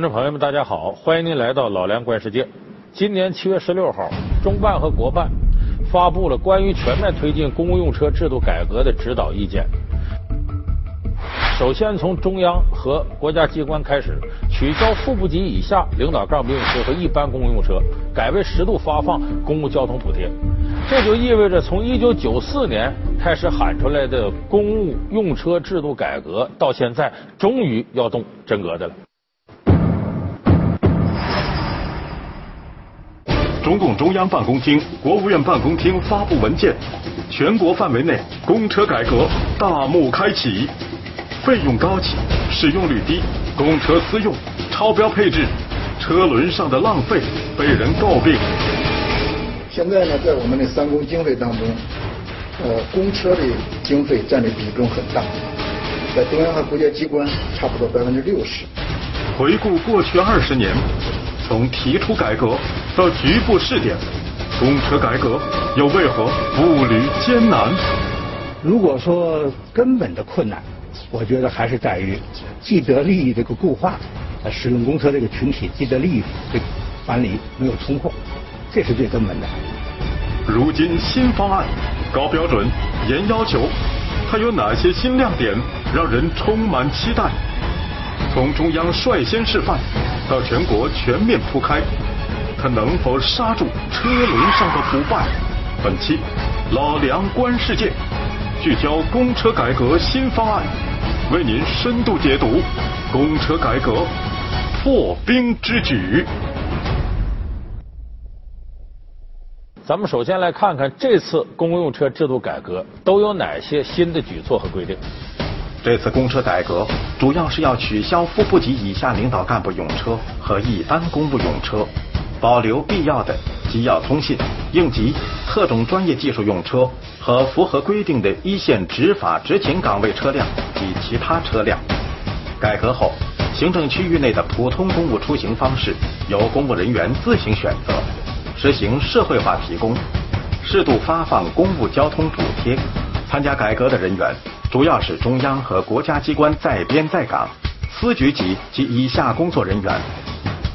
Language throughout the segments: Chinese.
观众朋友们，大家好，欢迎您来到老梁观世界。今年七月十六号，中办和国办发布了关于全面推进公共用车制度改革的指导意见。首先，从中央和国家机关开始，取消副部级以下领导干部用车和一般公共用车，改为适度发放公共交通补贴。这就意味着，从一九九四年开始喊出来的公务用车制度改革，到现在终于要动真格的了。中共中央办公厅、国务院办公厅发布文件，全国范围内公车改革大幕开启。费用高企，使用率低，公车私用，超标配置，车轮上的浪费被人诟病。现在呢，在我们的三公经费当中，呃，公车的经费占的比重很大，在中央和国家机关差不多百分之六十。回顾过去二十年。从提出改革到局部试点，公车改革又为何步履艰难？如果说根本的困难，我觉得还是在于既得利益这个固化，使用公车这个群体既得利益这个管理没有冲破，这是最根本的。如今新方案高标准、严要求，它有哪些新亮点让人充满期待？从中央率先示范到全国全面铺开，它能否刹住车轮上的腐败？本期老梁观世界聚焦公车改革新方案，为您深度解读公车改革破冰之举。咱们首先来看看这次公用车制度改革都有哪些新的举措和规定。这次公车改革主要是要取消副部级以下领导干部用车和一般公务用车，保留必要的机要通信、应急、特种专业技术用车和符合规定的一线执法执勤岗位车辆及其他车辆。改革后，行政区域内的普通公务出行方式由公务人员自行选择，实行社会化提供，适度发放公务交通补贴。参加改革的人员。主要是中央和国家机关在编在岗、司局级及以下工作人员，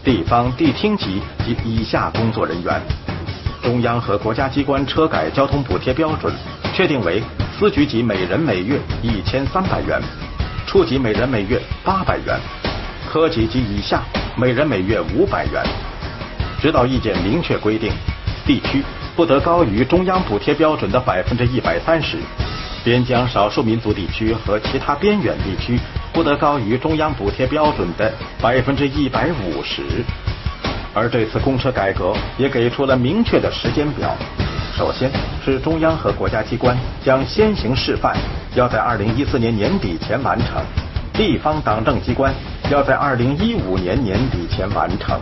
地方地厅级及以下工作人员。中央和国家机关车改交通补贴标准确定为司局级每人每月一千三百元，处级每人每月八百元，科级及以下每人每月五百元。指导意见明确规定，地区不得高于中央补贴标准的百分之一百三十。边疆少数民族地区和其他边远地区不得高于中央补贴标准的百分之一百五十。而这次公车改革也给出了明确的时间表。首先是中央和国家机关将先行示范，要在二零一四年年底前完成；地方党政机关要在二零一五年年底前完成。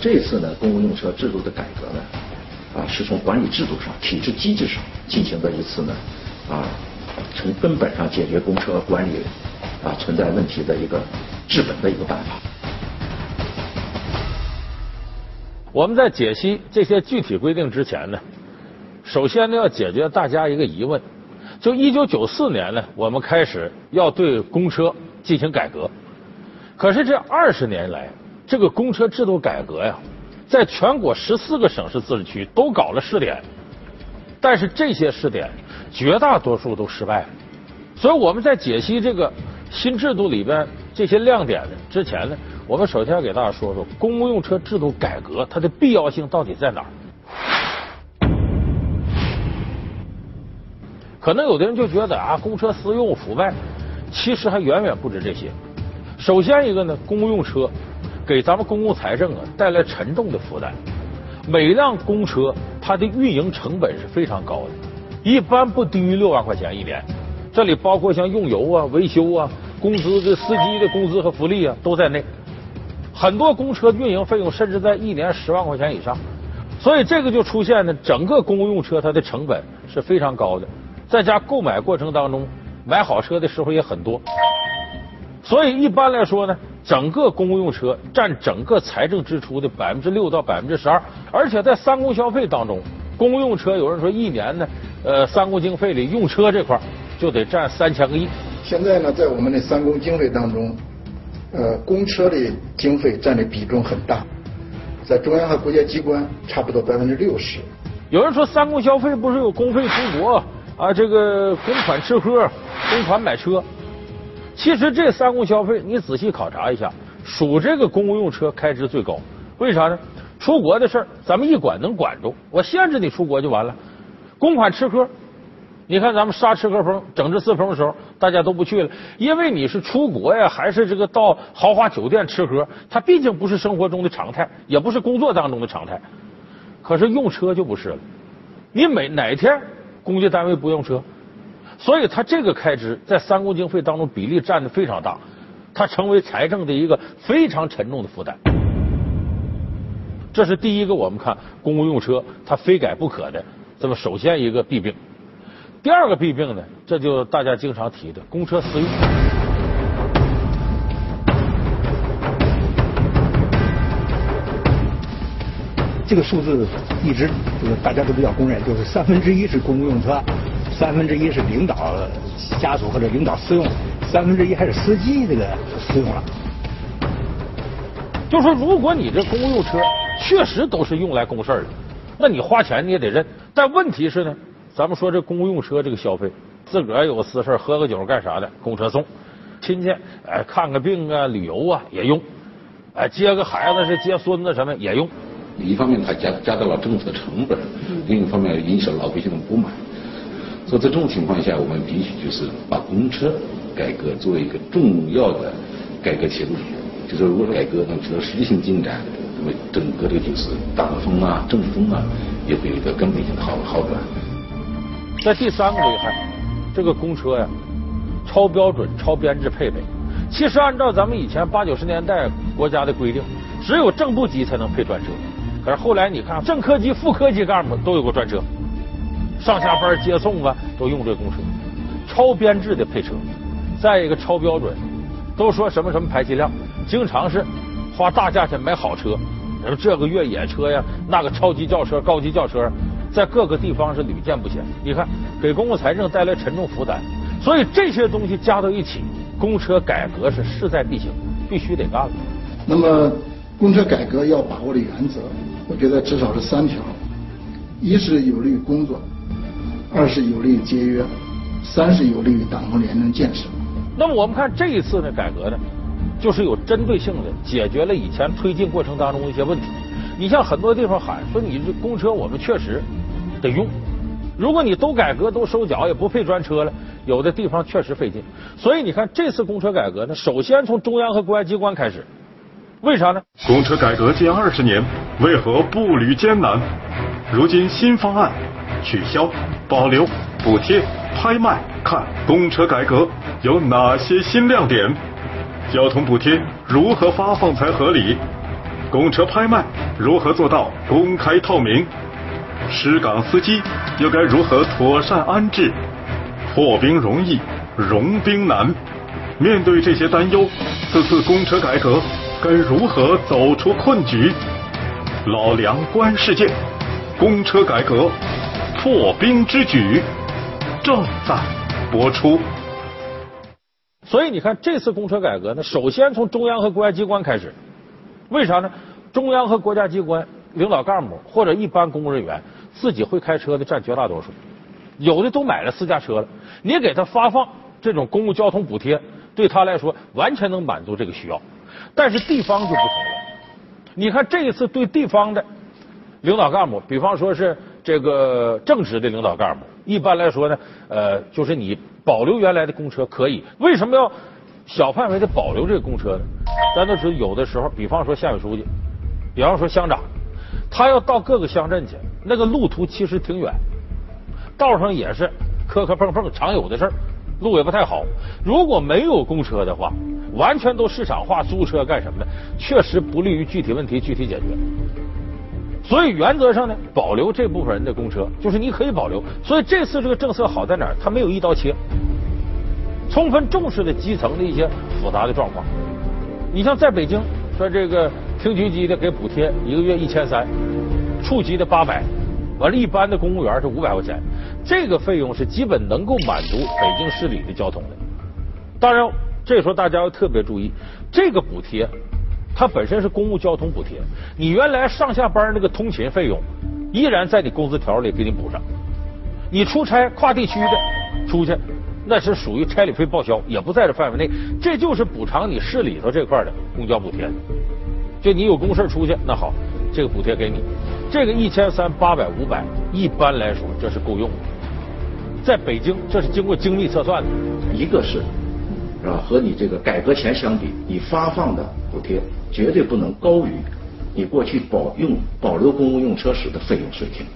这次呢，公共用车制度的改革呢，啊，是从管理制度上、体制机制上进行的一次呢。啊，从根本上解决公车管理啊存在问题的一个治本的一个办法。我们在解析这些具体规定之前呢，首先呢要解决大家一个疑问：就一九九四年呢，我们开始要对公车进行改革，可是这二十年来，这个公车制度改革呀，在全国十四个省市自治区都搞了试点，但是这些试点。绝大多数都失败了，所以我们在解析这个新制度里边这些亮点呢之前呢，我们首先要给大家说说公共用车制度改革它的必要性到底在哪儿。可能有的人就觉得啊，公车私用腐败，其实还远远不止这些。首先一个呢，公共用车给咱们公共财政啊带来沉重的负担，每辆公车它的运营成本是非常高的。一般不低于六万块钱一年，这里包括像用油啊、维修啊、工资的司机的工资和福利啊都在内。很多公车运营费用甚至在一年十万块钱以上，所以这个就出现呢，整个公务用车它的成本是非常高的。在家购买过程当中，买好车的时候也很多。所以一般来说呢，整个公务用车占整个财政支出的百分之六到百分之十二，而且在三公消费当中，公用车有人说一年呢。呃，三公经费里用车这块就得占三千个亿。现在呢，在我们的三公经费当中，呃，公车的经费占的比重很大，在中央和国家机关差不多百分之六十。有人说三公消费不是有公费出国啊，这个公款吃喝、公款买车。其实这三公消费你仔细考察一下，属这个公共用车开支最高。为啥呢？出国的事儿咱们一管能管住，我限制你出国就完了。公款吃喝。你看，咱们杀吃喝风、整治四风的时候，大家都不去了，因为你是出国呀，还是这个到豪华酒店吃喝？它毕竟不是生活中的常态，也不是工作当中的常态。可是用车就不是了，你每哪天公家单位不用车？所以它这个开支在三公经费当中比例占的非常大，它成为财政的一个非常沉重的负担。这是第一个，我们看公共用车它非改不可的这么首先一个弊病。第二个弊病呢，这就大家经常提的公车私用。这个数字一直就是大家都比较公认，就是三分之一是公共用车，三分之一是领导家属或者领导私用，三分之一还是司机这个私用了。就说如果你这公共用车确实都是用来公事的，那你花钱你也得认。但问题是呢？咱们说这公共用车这个消费，自个儿有个私事喝个酒干啥的，公车送；亲戚哎看个病啊、旅游啊也用；哎接个孩子是接孙子什么也用。一方面它加加大了政府的成本，另一方面引起了老百姓的不满。所以在这种情况下，我们必须就是把公车改革作为一个重要的改革切入点。就是如果改革能取得实质性进展，那么整个的就是党风啊、政风啊，也会有一个根本性的好好转。在第三个危害，这个公车呀，超标准、超编制配备。其实按照咱们以前八九十年代国家的规定，只有正部级才能配专车。可是后来你看，正科级、副科级干部都有个专车，上下班接送啊都用这公车。超编制的配车，再一个超标准，都说什么什么排气量，经常是花大价钱买好车，什这个越野车呀，那个超级轿车、高级轿车。在各个地方是屡见不鲜，你看给公共财政带来沉重负担，所以这些东西加到一起，公车改革是势在必行，必须得干了。那么公车改革要把握的原则，我觉得至少是三条：一是有利于工作，二是有利于节约，三是有利于党和廉政建设。那么我们看这一次的改革呢，就是有针对性的解决了以前推进过程当中一些问题。你像很多地方喊说你这公车我们确实。得用，如果你都改革都收缴也不配专车了，有的地方确实费劲。所以你看这次公车改革呢，首先从中央和国家机关开始，为啥呢？公车改革近二十年，为何步履艰难？如今新方案取消、保留、补贴、拍卖，看公车改革有哪些新亮点？交通补贴如何发放才合理？公车拍卖如何做到公开透明？失岗司机又该如何妥善安置？破冰容易，融冰难。面对这些担忧，此次公车改革该如何走出困局？老梁观世界，公车改革破冰之举正在播出。所以你看，这次公车改革呢，首先从中央和国家机关开始。为啥呢？中央和国家机关领导干部或者一般公务人员。自己会开车的占绝大多数，有的都买了私家车了。你给他发放这种公共交通补贴，对他来说完全能满足这个需要。但是地方就不同了。你看这一次对地方的领导干部，比方说是这个正职的领导干部，一般来说呢，呃，就是你保留原来的公车可以。为什么要小范围的保留这个公车呢？咱都知道，有的时候，比方说县委书记，比方说乡长。他要到各个乡镇去，那个路途其实挺远，道上也是磕磕碰碰，常有的事儿，路也不太好。如果没有公车的话，完全都市场化租车干什么的，确实不利于具体问题具体解决。所以原则上呢，保留这部分人的公车，就是你可以保留。所以这次这个政策好在哪儿？它没有一刀切，充分重视了基层的一些复杂的状况。你像在北京说这个。厅局级的给补贴一个月一千三，处级的八百，完了，一般的公务员是五百块钱，这个费用是基本能够满足北京市里的交通的。当然，这时候大家要特别注意，这个补贴它本身是公共交通补贴，你原来上下班那个通勤费用依然在你工资条里给你补上。你出差跨地区的出去，那是属于差旅费报销，也不在这范围内。这就是补偿你市里头这块的公交补贴。就你有公事出去，那好，这个补贴给你。这个一千三八百五百，一般来说这是够用的。在北京，这是经过精密测算的。一个是，是吧？和你这个改革前相比，你发放的补贴绝对不能高于你过去保用保留公共用车时的费用水平。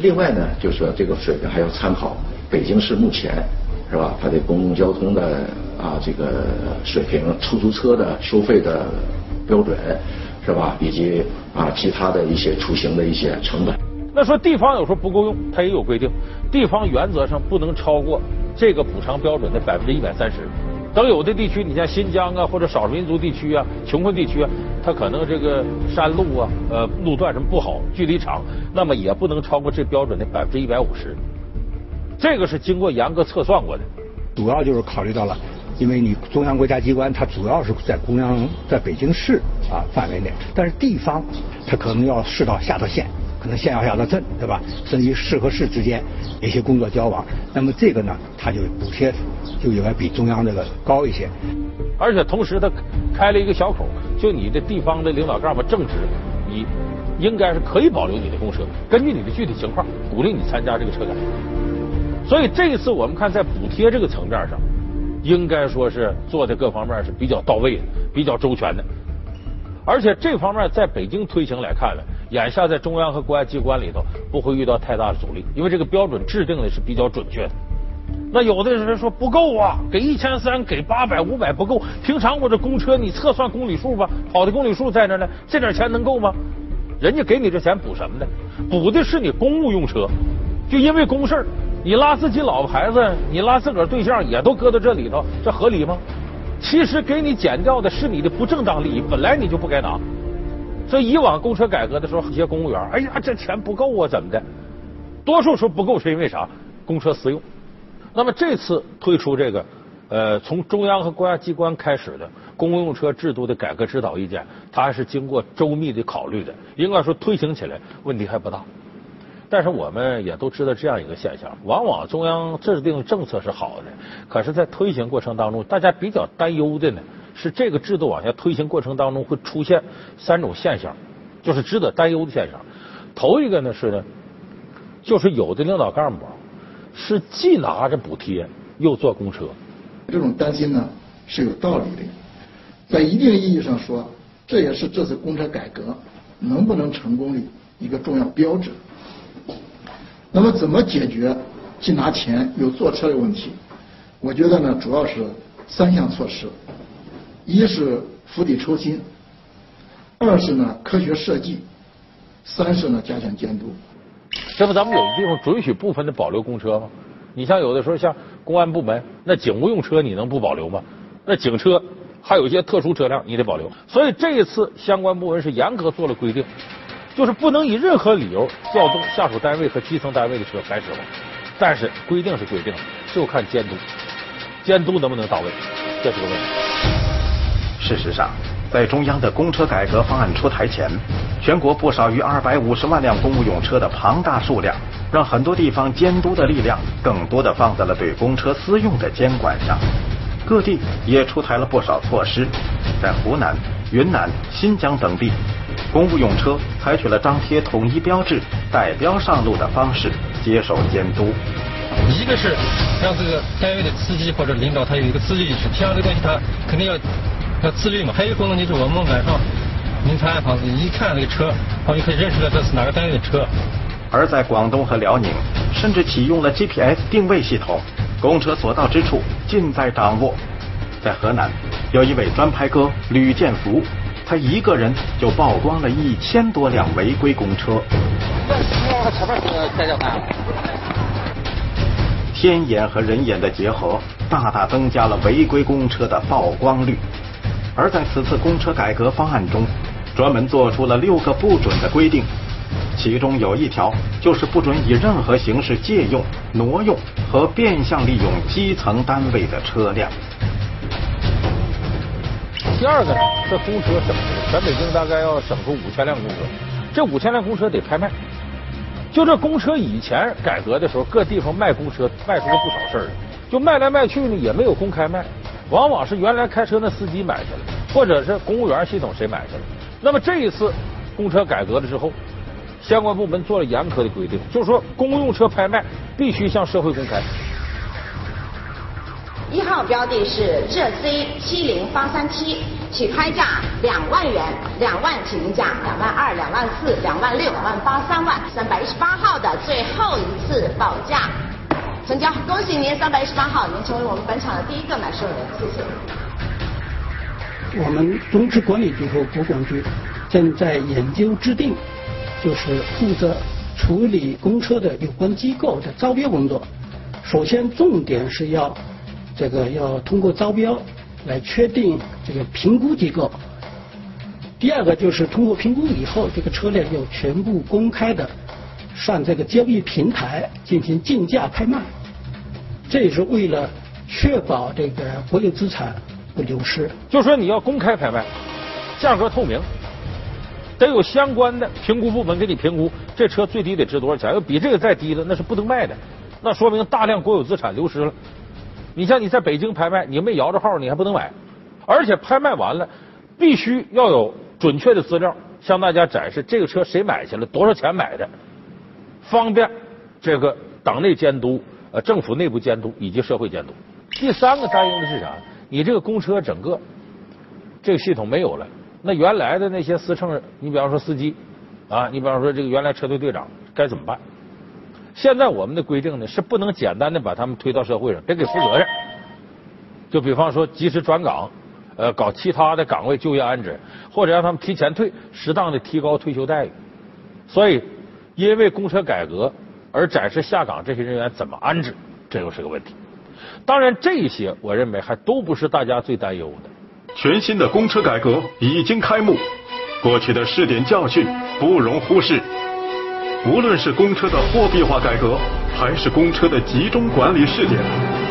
另外呢，就是说这个水平还要参考北京市目前，是吧？它的公共交通的啊这个水平，出租车的收费的标准，是吧？以及啊其他的一些出行的一些成本。那说地方有时候不够用，它也有规定，地方原则上不能超过这个补偿标准的百分之一百三十。等有的地区，你像新疆啊或者少数民族地区啊、穷困地区啊，它可能这个山路啊、呃路段什么不好，距离长，那么也不能超过这标准的百分之一百五十。这个是经过严格测算过的。主要就是考虑到了，因为你中央国家机关它主要是在中央在北京市啊范围内，但是地方它可能要市到下到县。可能县要下到镇，对吧？甚至于市和市之间一些工作交往，那么这个呢，它就补贴就应该比中央这个高一些。而且同时，他开了一个小口，就你的地方的领导干部正职，你应该是可以保留你的公车，根据你的具体情况，鼓励你参加这个车改。所以这一次我们看，在补贴这个层面上，应该说是做的各方面是比较到位的，比较周全的。而且这方面在北京推行来看呢，眼下在中央和国家机关里头不会遇到太大的阻力，因为这个标准制定的是比较准确的。那有的人说不够啊，给一千三，给八百、五百不够。平常我这公车你测算公里数吧，跑的公里数在那呢，这点钱能够吗？人家给你这钱补什么呢？补的是你公务用车，就因为公事你拉自己老婆孩子，你拉自个儿对象也都搁到这里头，这合理吗？其实给你减掉的是你的不正当利益，本来你就不该拿。所以以往公车改革的时候，一些公务员，哎呀，这钱不够啊，怎么的？多数说不够是因为啥？公车私用。那么这次推出这个，呃，从中央和国家机关开始的公用车制度的改革指导意见，它还是经过周密的考虑的。应该说推行起来问题还不大。但是我们也都知道这样一个现象，往往中央制定政策是好的，可是，在推行过程当中，大家比较担忧的呢，是这个制度往下推行过程当中会出现三种现象，就是值得担忧的现象。头一个呢是呢，就是有的领导干部是既拿着补贴又坐公车，这种担心呢是有道理的，在一定意义上说，这也是这次公车改革能不能成功的一个重要标志。那么怎么解决既拿钱又坐车的问题？我觉得呢，主要是三项措施：一是釜底抽薪，二是呢科学设计，三是呢加强监督。这不咱们有的地方准许部分的保留公车吗？你像有的时候像公安部门，那警务用车你能不保留吗？那警车还有一些特殊车辆你得保留。所以这一次相关部门是严格做了规定。就是不能以任何理由调动下属单位和基层单位的车来使用，但是规定是规定，就看监督，监督能不能到位，这是个问题。事实上，在中央的公车改革方案出台前，全国不少于二百五十万辆公务用车的庞大数量，让很多地方监督的力量更多的放在了对公车私用的监管上。各地也出台了不少措施，在湖南、云南、新疆等地。公务用车采取了张贴统一标志、带标上路的方式接受监督。一个是让这个单位的司机或者领导他有一个自律意识，像这个东西他肯定要要自律嘛。还有一个功能就是我们晚上凌晨暗房子一看那个车，我就可以认识到这是哪个单位的车。而在广东和辽宁，甚至启用了 GPS 定位系统，公车所到之处尽在掌握。在河南，有一位专拍哥吕建福。他一个人就曝光了一千多辆违规公车。天眼和人眼的结合，大大增加了违规公车的曝光率。而在此次公车改革方案中，专门做出了六个不准的规定，其中有一条就是不准以任何形式借用、挪用和变相利用基层单位的车辆。第二个呢，这公车省全北京大概要省出五千辆公车，这五千辆公车得拍卖。就这公车以前改革的时候，各地方卖公车卖出了不少事儿，就卖来卖去呢也没有公开卖，往往是原来开车那司机买去了，或者是公务员系统谁买去了。那么这一次公车改革了之后，相关部门做了严苛的规定，就是说公用车拍卖必须向社会公开。一号标的是浙 C 七零八三七，起拍价两万元，两万起评价，两万二、两万四、两万六、两万八、三万。三百一十八号的最后一次报价，成交，恭喜您，三百一十八号，您成为我们本场的第一个买受人，谢谢。我们中车管理局和国管局正在研究制定，就是负责处理公车的有关机构的招标工作。首先，重点是要。这个要通过招标来确定这个评估机构。第二个就是通过评估以后，这个车辆要全部公开的上这个交易平台进行竞价拍卖。这也是为了确保这个国有资产不流失。就说你要公开拍卖，价格透明，得有相关的评估部门给你评估，这车最低得值多少钱？要比这个再低的，那是不能卖的，那说明大量国有资产流失了。你像你在北京拍卖，你没摇着号，你还不能买。而且拍卖完了，必须要有准确的资料向大家展示这个车谁买去了，多少钱买的，方便这个党内监督、呃政府内部监督以及社会监督。第三个担忧的是啥？你这个公车整个这个系统没有了，那原来的那些司乘，你比方说司机啊，你比方说这个原来车队队长该怎么办？现在我们的规定呢，是不能简单的把他们推到社会上，得给负责任。就比方说，及时转岗，呃，搞其他的岗位就业安置，或者让他们提前退，适当的提高退休待遇。所以，因为公车改革而暂时下岗这些人员怎么安置，这又是个问题。当然，这些我认为还都不是大家最担忧的。全新的公车改革已经开幕，过去的试点教训不容忽视。无论是公车的货币化改革，还是公车的集中管理试点，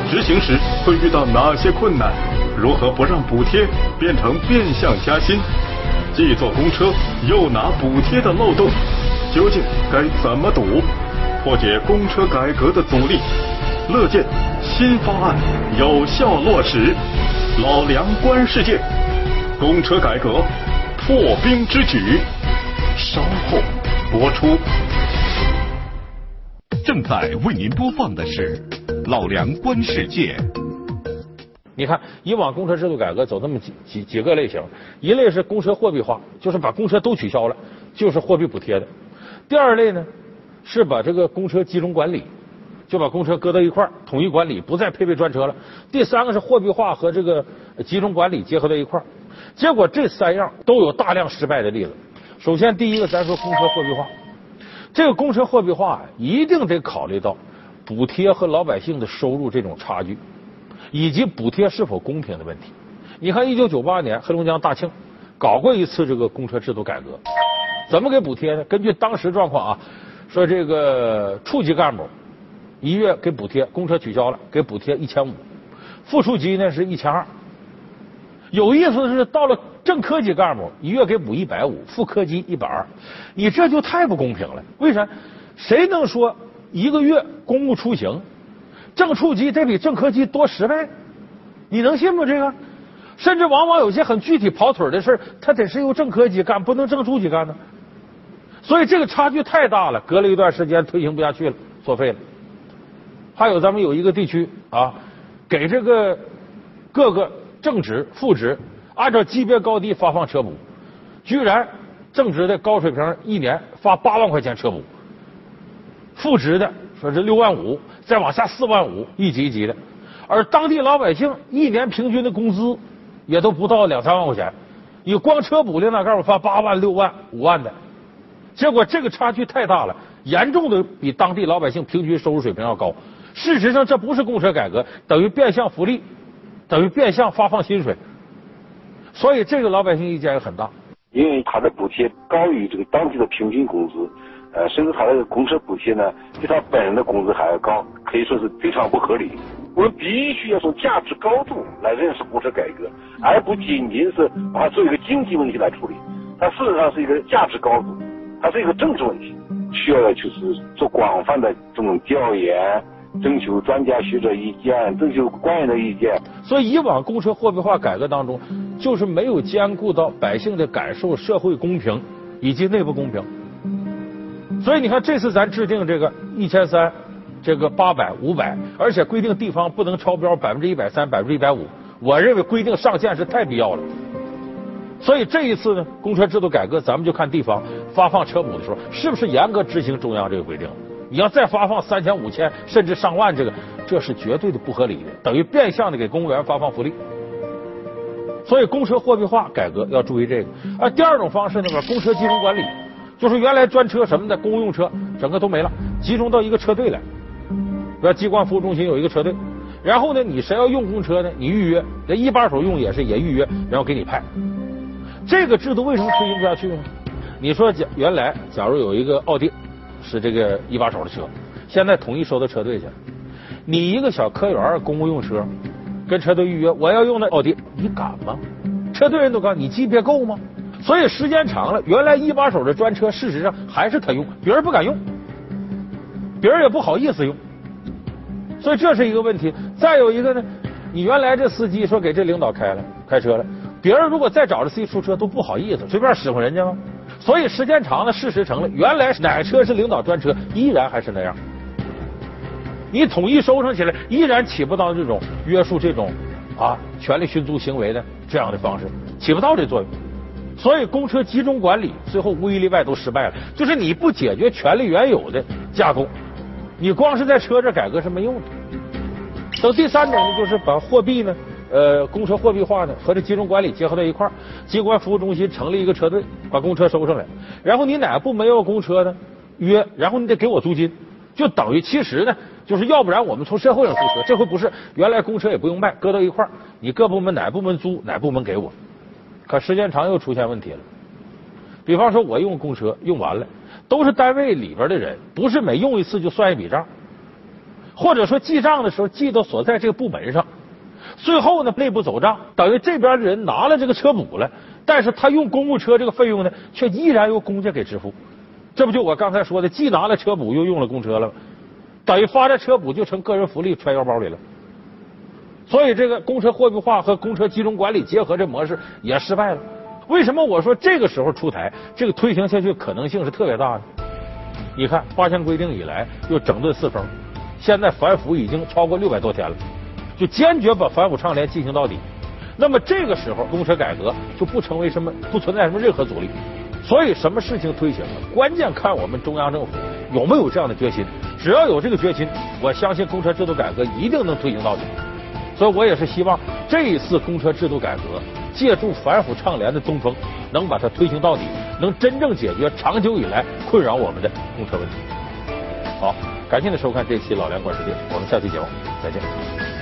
执行时会遇到哪些困难？如何不让补贴变成变相加薪？既坐公车又拿补贴的漏洞，究竟该怎么堵？破解公车改革的阻力，乐见新方案有效落实。老梁观世界，公车改革破冰之举，稍后播出。正在为您播放的是《老梁观世界》。你看，以往公车制度改革走这么几几几个类型，一类是公车货币化，就是把公车都取消了，就是货币补贴的；第二类呢，是把这个公车集中管理，就把公车搁到一块儿统一管理，不再配备专车了；第三个是货币化和这个集中管理结合在一块儿。结果这三样都有大量失败的例子。首先，第一个，咱说公车货币化。这个公车货币化一定得考虑到补贴和老百姓的收入这种差距，以及补贴是否公平的问题。你看，一九九八年黑龙江大庆搞过一次这个公车制度改革，怎么给补贴呢？根据当时状况啊，说这个处级干部一月给补贴，公车取消了给补贴一千五，副处级呢是一千二。有意思的是，到了正科级干部，一月给补一百五，副科级一百二，你这就太不公平了。为啥？谁能说一个月公务出行，正处级得比正科级多十倍？你能信吗？这个，甚至往往有些很具体跑腿的事他得是由正科级干，不能正处级干呢。所以这个差距太大了。隔了一段时间推行不下去了，作废了。还有咱们有一个地区啊，给这个各个。正职、副职按照级别高低发放车补，居然正职的高水平一年发八万块钱车补，副职的说是六万五，再往下四万五，一级一级的。而当地老百姓一年平均的工资也都不到两三万块钱，你光车补领导干部发八万、六万、五万的，结果这个差距太大了，严重的比当地老百姓平均收入水平要高。事实上，这不是公车改革，等于变相福利。等于变相发放薪水，所以这个老百姓意见也很大。因为他的补贴高于这个当地的平均工资，呃，甚至他的公车补贴呢比他本人的工资还要高，可以说是非常不合理。我们必须要从价值高度来认识公车改革，而不仅仅是把它作为一个经济问题来处理。它事实上是一个价值高度，它是一个政治问题，需要的就是做广泛的这种调研，征求专家学者意见，征求官员的意见。所以以往公车货币化改革当中，就是没有兼顾到百姓的感受、社会公平以及内部公平。所以你看，这次咱制定这个一千三，这个八百、五百，而且规定地方不能超标百分之一百三、百分之一百五，我认为规定上限是太必要了。所以这一次呢，公车制度改革，咱们就看地方发放车补的时候，是不是严格执行中央这个规定。你要再发放三千、五千，甚至上万，这个这是绝对的不合理的，等于变相的给公务员发放福利。所以公车货币化改革要注意这个。啊，第二种方式呢，把公车集中管理，就是原来专车什么的公用车整个都没了，集中到一个车队来。比如机关服务中心有一个车队，然后呢，你谁要用公车呢？你预约，这一把手用也是也预约，然后给你派。这个制度为什么推行不下去呢？你说假原来假如有一个奥迪是这个一把手的车，现在统一收到车队去，你一个小科员公务用车跟车队预约，我要用那奥迪，你敢吗？车队人都告诉你级别够吗？所以时间长了，原来一把手的专车，事实上还是他用，别人不敢用，别人也不好意思用，所以这是一个问题。再有一个呢，你原来这司机说给这领导开了开车了。别人如果再找着司机出车，都不好意思，随便使唤人家吗？所以时间长了，事实成了，原来哪车是领导专车，依然还是那样。你统一收上起来，依然起不到这种约束这种啊权力寻租行为的这样的方式，起不到这作用。所以公车集中管理最后无一例外都失败了，就是你不解决权力原有的架构，你光是在车这改革是没用的。等第三种呢，就是把货币呢。呃，公车货币化呢和这集中管理结合在一块儿，机关服务中心成立一个车队，把公车收上来。然后你哪个部门要公车呢？约，然后你得给我租金，就等于其实呢，就是要不然我们从社会上租车，这回不是，原来公车也不用卖，搁到一块儿，你各部门哪部门租，哪部门给我。可时间长又出现问题了，比方说我用公车用完了，都是单位里边的人，不是每用一次就算一笔账，或者说记账的时候记到所在这个部门上。最后呢，内部走账，等于这边的人拿了这个车补了，但是他用公务车这个费用呢，却依然由公家给支付。这不就我刚才说的，既拿了车补，又用了公车了，等于发这车补就成个人福利揣腰包里了。所以这个公车货币化和公车集中管理结合这模式也失败了。为什么我说这个时候出台，这个推行下去可能性是特别大的？你看八项规定以来又整顿四风，现在反腐已经超过六百多天了。就坚决把反腐倡廉进行到底，那么这个时候公车改革就不成为什么不存在什么任何阻力。所以什么事情推行了，关键看我们中央政府有没有这样的决心。只要有这个决心，我相信公车制度改革一定能推行到底。所以我也是希望这一次公车制度改革，借助反腐倡廉的东风，能把它推行到底，能真正解决长久以来困扰我们的公车问题。好，感谢您收看这期《老梁观世界》，我们下期节目再见。